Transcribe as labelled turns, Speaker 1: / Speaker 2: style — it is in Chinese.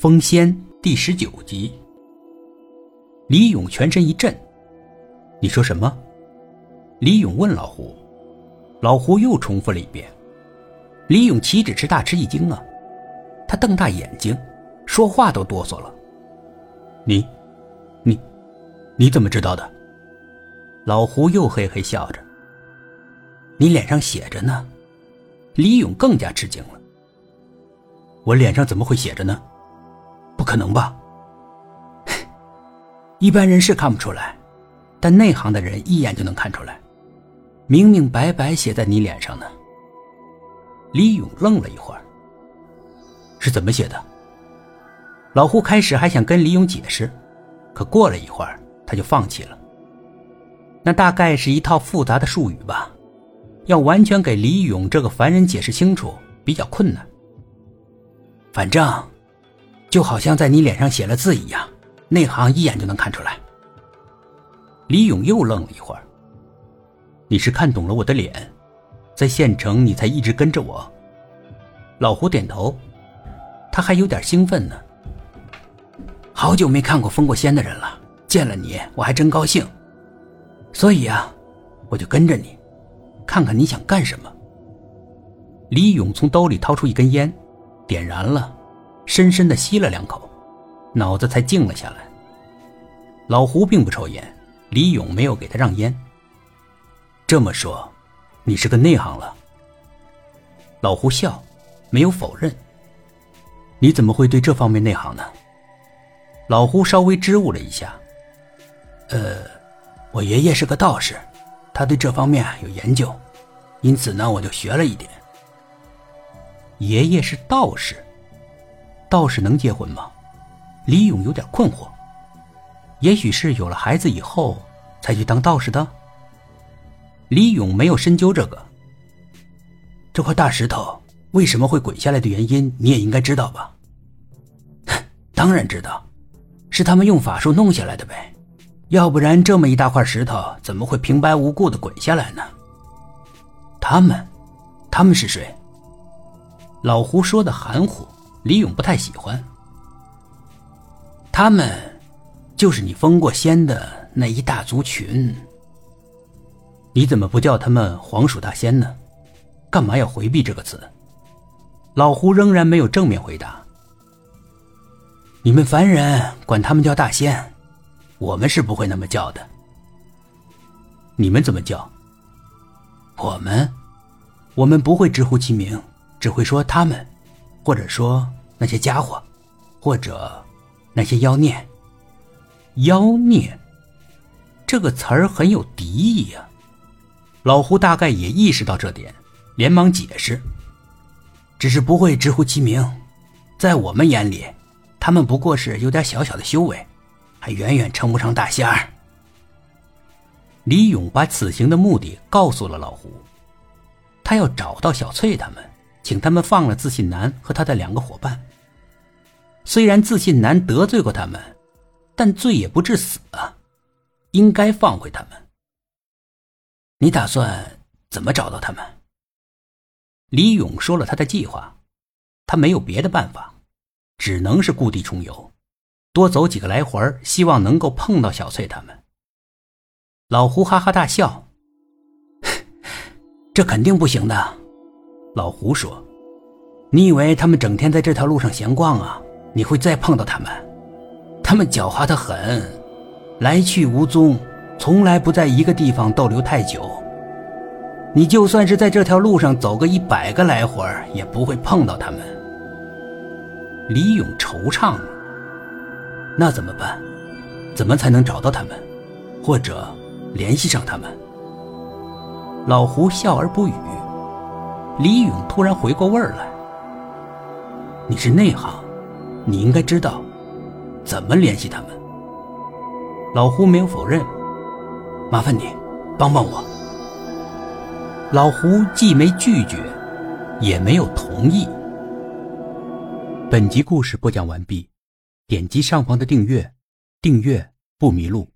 Speaker 1: 封仙第十九集。李勇全身一震：“你说什么？”李勇问老胡，老胡又重复了一遍。李勇岂止是大吃一惊啊！他瞪大眼睛，说话都哆嗦了。“你，你，你怎么知道的？”老胡又嘿嘿笑着。“你脸上写着呢。”李勇更加吃惊了。我脸上怎么会写着呢？不可能吧！一般人是看不出来，但内行的人一眼就能看出来，明明白白写在你脸上呢。李勇愣了一会儿，是怎么写的？老胡开始还想跟李勇解释，可过了一会儿他就放弃了。那大概是一套复杂的术语吧，要完全给李勇这个凡人解释清楚比较困难。反正，就好像在你脸上写了字一样，内行一眼就能看出来。李勇又愣了一会儿。你是看懂了我的脸，在县城你才一直跟着我。老胡点头，他还有点兴奋呢。好久没看过封过仙的人了，见了你我还真高兴。所以啊，我就跟着你，看看你想干什么。李勇从兜里掏出一根烟。点燃了，深深的吸了两口，脑子才静了下来。老胡并不抽烟，李勇没有给他让烟。这么说，你是个内行了。老胡笑，没有否认。你怎么会对这方面内行呢？老胡稍微支吾了一下。呃，我爷爷是个道士，他对这方面有研究，因此呢，我就学了一点。爷爷是道士，道士能结婚吗？李勇有点困惑。也许是有了孩子以后才去当道士的。李勇没有深究这个。这块大石头为什么会滚下来的原因，你也应该知道吧？当然知道，是他们用法术弄下来的呗。要不然这么一大块石头怎么会平白无故的滚下来呢？他们，他们是谁？老胡说的含糊，李勇不太喜欢。他们，就是你封过仙的那一大族群。你怎么不叫他们黄鼠大仙呢？干嘛要回避这个词？老胡仍然没有正面回答。你们凡人管他们叫大仙，我们是不会那么叫的。你们怎么叫？我们，我们不会直呼其名。只会说他们，或者说那些家伙，或者那些妖孽。妖孽这个词儿很有敌意呀。老胡大概也意识到这点，连忙解释：“只是不会直呼其名，在我们眼里，他们不过是有点小小的修为，还远远称不上大仙儿。”李勇把此行的目的告诉了老胡，他要找到小翠他们。请他们放了自信男和他的两个伙伴。虽然自信男得罪过他们，但罪也不至死啊，应该放回他们。你打算怎么找到他们？李勇说了他的计划，他没有别的办法，只能是故地重游，多走几个来回，希望能够碰到小翠他们。老胡哈哈大笑，这肯定不行的。老胡说：“你以为他们整天在这条路上闲逛啊？你会再碰到他们？他们狡猾的很，来去无踪，从来不在一个地方逗留太久。你就算是在这条路上走个一百个来回，也不会碰到他们。”李勇惆怅。那怎么办？怎么才能找到他们，或者联系上他们？老胡笑而不语。李勇突然回过味儿来：“你是内行，你应该知道怎么联系他们。”老胡没有否认：“麻烦你帮帮我。”老胡既没拒绝，也没有同意。本集故事播讲完毕，点击上方的订阅，订阅不迷路。